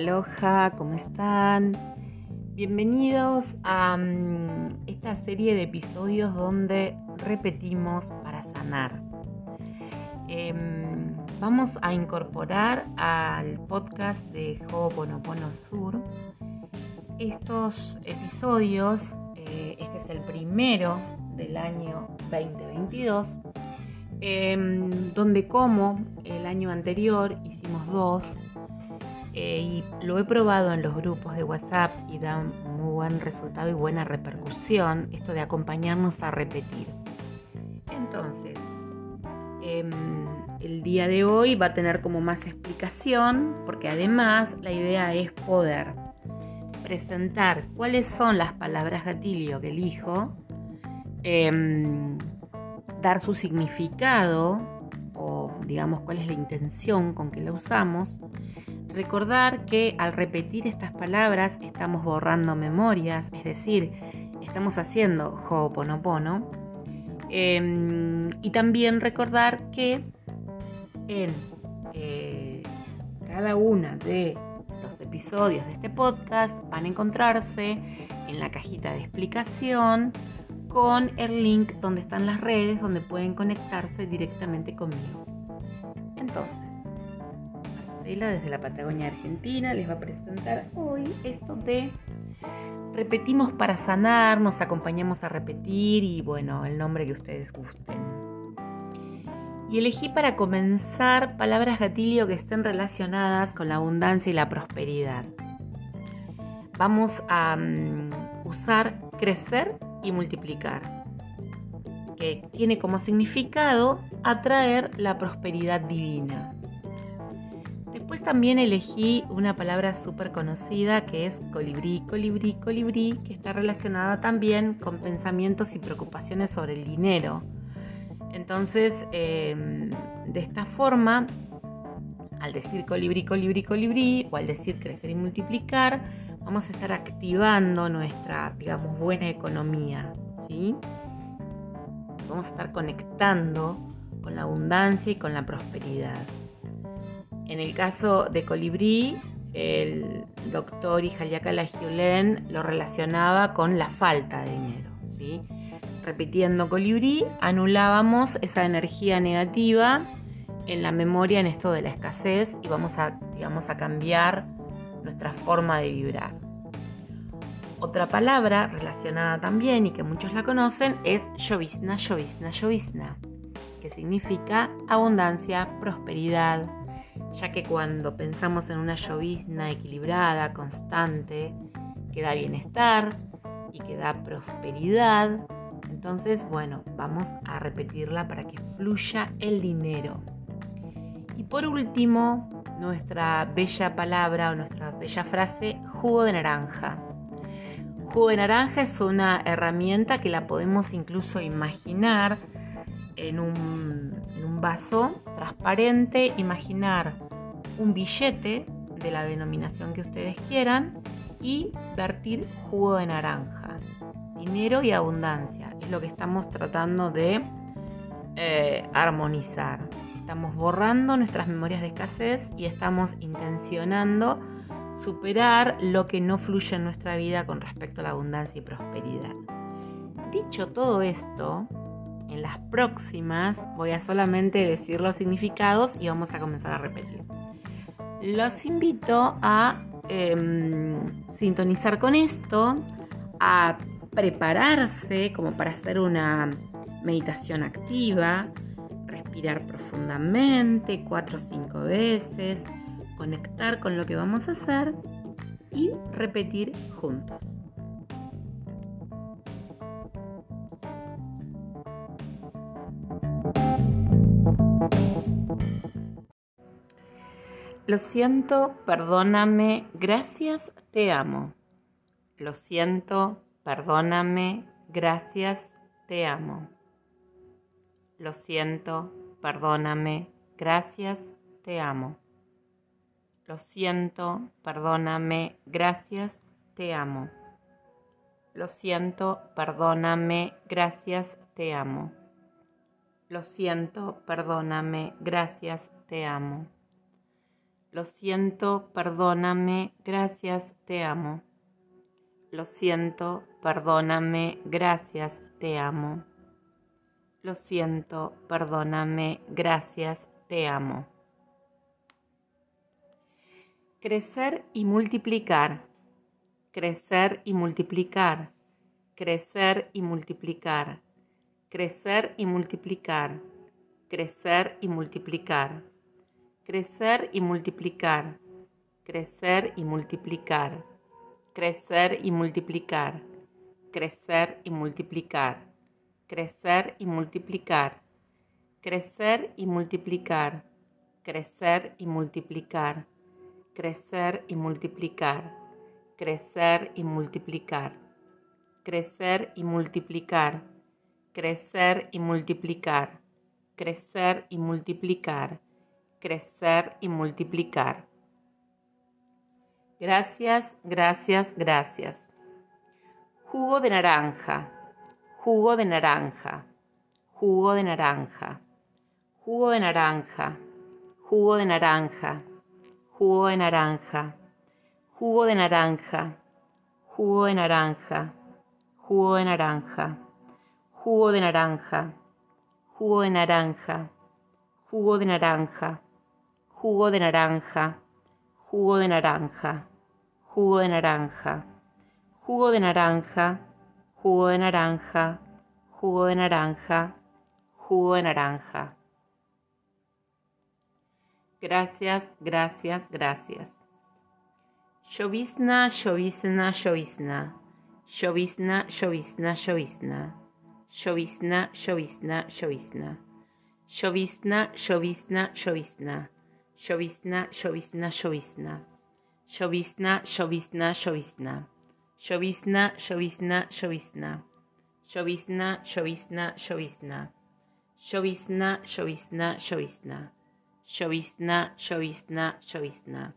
Aloha, ¿cómo están? Bienvenidos a mm, esta serie de episodios donde repetimos para sanar. Em, vamos a incorporar al podcast de Ho'oponopono Sur estos episodios. Eh, este es el primero del año 2022, em, donde como el año anterior hicimos dos eh, y lo he probado en los grupos de WhatsApp y da muy buen resultado y buena repercusión esto de acompañarnos a repetir. Entonces, em, el día de hoy va a tener como más explicación porque además la idea es poder presentar cuáles son las palabras gatillo que elijo, em, dar su significado o digamos cuál es la intención con que la usamos Recordar que al repetir estas palabras estamos borrando memorias, es decir, estamos haciendo Ho'oponopono. Em, y también recordar que en eh, cada una de los episodios de este podcast van a encontrarse en la cajita de explicación con el link donde están las redes donde pueden conectarse directamente conmigo. Entonces, desde la Patagonia Argentina les va a presentar hoy esto de repetimos para sanar, nos acompañamos a repetir y bueno, el nombre que ustedes gusten. Y elegí para comenzar palabras gatillo que estén relacionadas con la abundancia y la prosperidad. Vamos a mm, usar crecer y multiplicar, que tiene como significado atraer la prosperidad divina. Después también elegí una palabra súper conocida que es colibrí, colibrí, colibrí, que está relacionada también con pensamientos y preocupaciones sobre el dinero. Entonces, em, de esta forma, al decir colibrí, colibrí, colibrí, o al decir crecer y multiplicar, vamos a estar activando nuestra, digamos, buena economía, ¿sí? Vamos a estar conectando con la abundancia y con la prosperidad. En el caso de Colibrí, el doctor Ijaliaka Lagiolén lo relacionaba con la falta de dinero. Repitiendo Colibrí, anulábamos esa energía negativa en la memoria en esto de la escasez y vamos a, digamos, a cambiar nuestra forma de vibrar. Otra palabra relacionada también y que muchos la conocen es llovizna, llovizna, llovizna, que significa abundancia, prosperidad, ya que cuando pensamos en una llovizna equilibrada, constante, que da bienestar y que da prosperidad, entonces, bueno, vamos a repetirla para que fluya el dinero. Y por último, nuestra bella palabra o nuestra bella frase, jugo de naranja. Jugo de naranja es una herramienta que la podemos incluso imaginar en un, vaso transparente, imaginar un billete de la denominación que ustedes quieran y vertir jugo de naranja. Dinero y abundancia es lo que estamos tratando de eh, armonizar. Estamos borrando nuestras memorias de escasez y estamos intencionando superar lo que no fluye en nuestra vida con respecto a la abundancia y prosperidad. Dicho todo esto, en las próximas voy a solamente decir los significados y vamos a comenzar a repetir. Los invito a em, sintonizar con esto, a prepararse como para hacer una meditación activa, respirar profundamente cuatro o cinco veces, conectar con lo que vamos a hacer y repetir juntos. Lo siento, perdóname, gracias, te amo. Lo siento, perdóname, gracias, te amo. Lo siento, perdóname, gracias, te amo. Lo siento, perdóname, gracias, te amo. Lo siento, perdóname, gracias, te amo. Lo siento, perdóname, gracias, te amo. Lo siento, perdóname, gracias, te amo. Lo siento, perdóname, gracias, te amo. Lo siento, perdóname, gracias, te amo. Crecer y multiplicar. Crecer y multiplicar. Crecer y multiplicar. Crecer y multiplicar. Crecer y multiplicar. Crecer y multiplicar. Crecer y multiplicar. Crecer y multiplicar. Crecer y multiplicar crecer y multiplicar, crecer y multiplicar, crecer y multiplicar, crecer y multiplicar, crecer y multiplicar, crecer y multiplicar, crecer y multiplicar, crecer y multiplicar, crecer y multiplicar. Gracias, gracias, gracias. Jugo de naranja jugo de naranja, jugo de naranja, jugo de naranja, jugo de naranja, jugo de naranja, jugo de naranja, jugo de naranja, jugo de naranja, jugo de naranja, jugo de naranja, jugo de naranja, jugo de naranja, jugo de naranja, jugo de naranja, jugo de naranja, jugo de naranja, jugo de naranja, jugo de naranja. Gracias, gracias, gracias. Llovizna, llovizna, llovizna. Llovizna, llovizna, llovizna. Llovizna, llovizna, llovizna. Llovizna, llovizna, llovizna. Llovizna, llovizna, llovizna. Llovizna, llovizna, llovizna. Llovizna, llovizna, llovizna. Llovizna, llovizna, llovizna. Llovizna, llovizna, llovizna. Llovizna, llovizna, llovizna.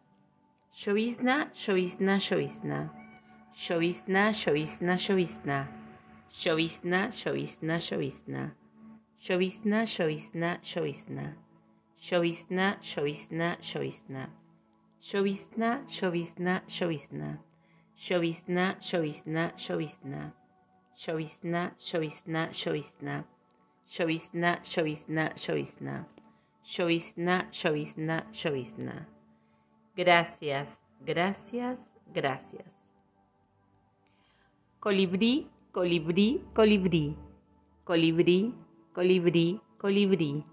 Llovizna, llovizna, llovizna. Llovizna, llovizna, llovizna. Llovizna, llovizna, llovizna. Llovizna, llovizna, llovizna. Llovizna, llovizna, llovizna. Llovizna, llovizna, llovizna. Llovizna, llovizna, llovizna. Llovizna, llovizna, llovizna. Llovizna, llovizna, llovizna. Llovizna, llovizna, llovizna. Gracias, gracias, gracias. Colibrí, colibrí, colibrí. Colibrí, colibrí, colibrí.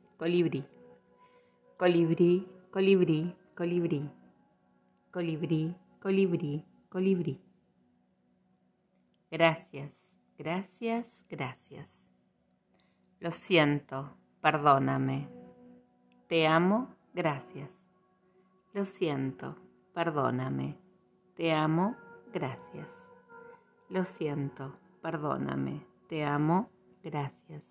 colibrí, colibrí, colibrí, colibrí, colibrí, colibrí, colibrí. Gracias, gracias, gracias. Lo siento, perdóname. Te amo, gracias. Lo siento, perdóname. Te amo, gracias. Lo siento, perdóname. Te amo, gracias.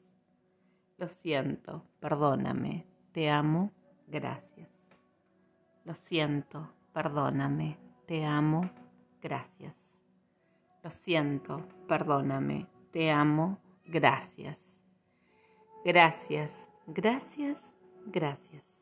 Lo siento, perdóname. Te amo, gracias. Lo siento, perdóname. Te amo, gracias. Lo siento, perdóname, te amo, gracias. Gracias, gracias, gracias.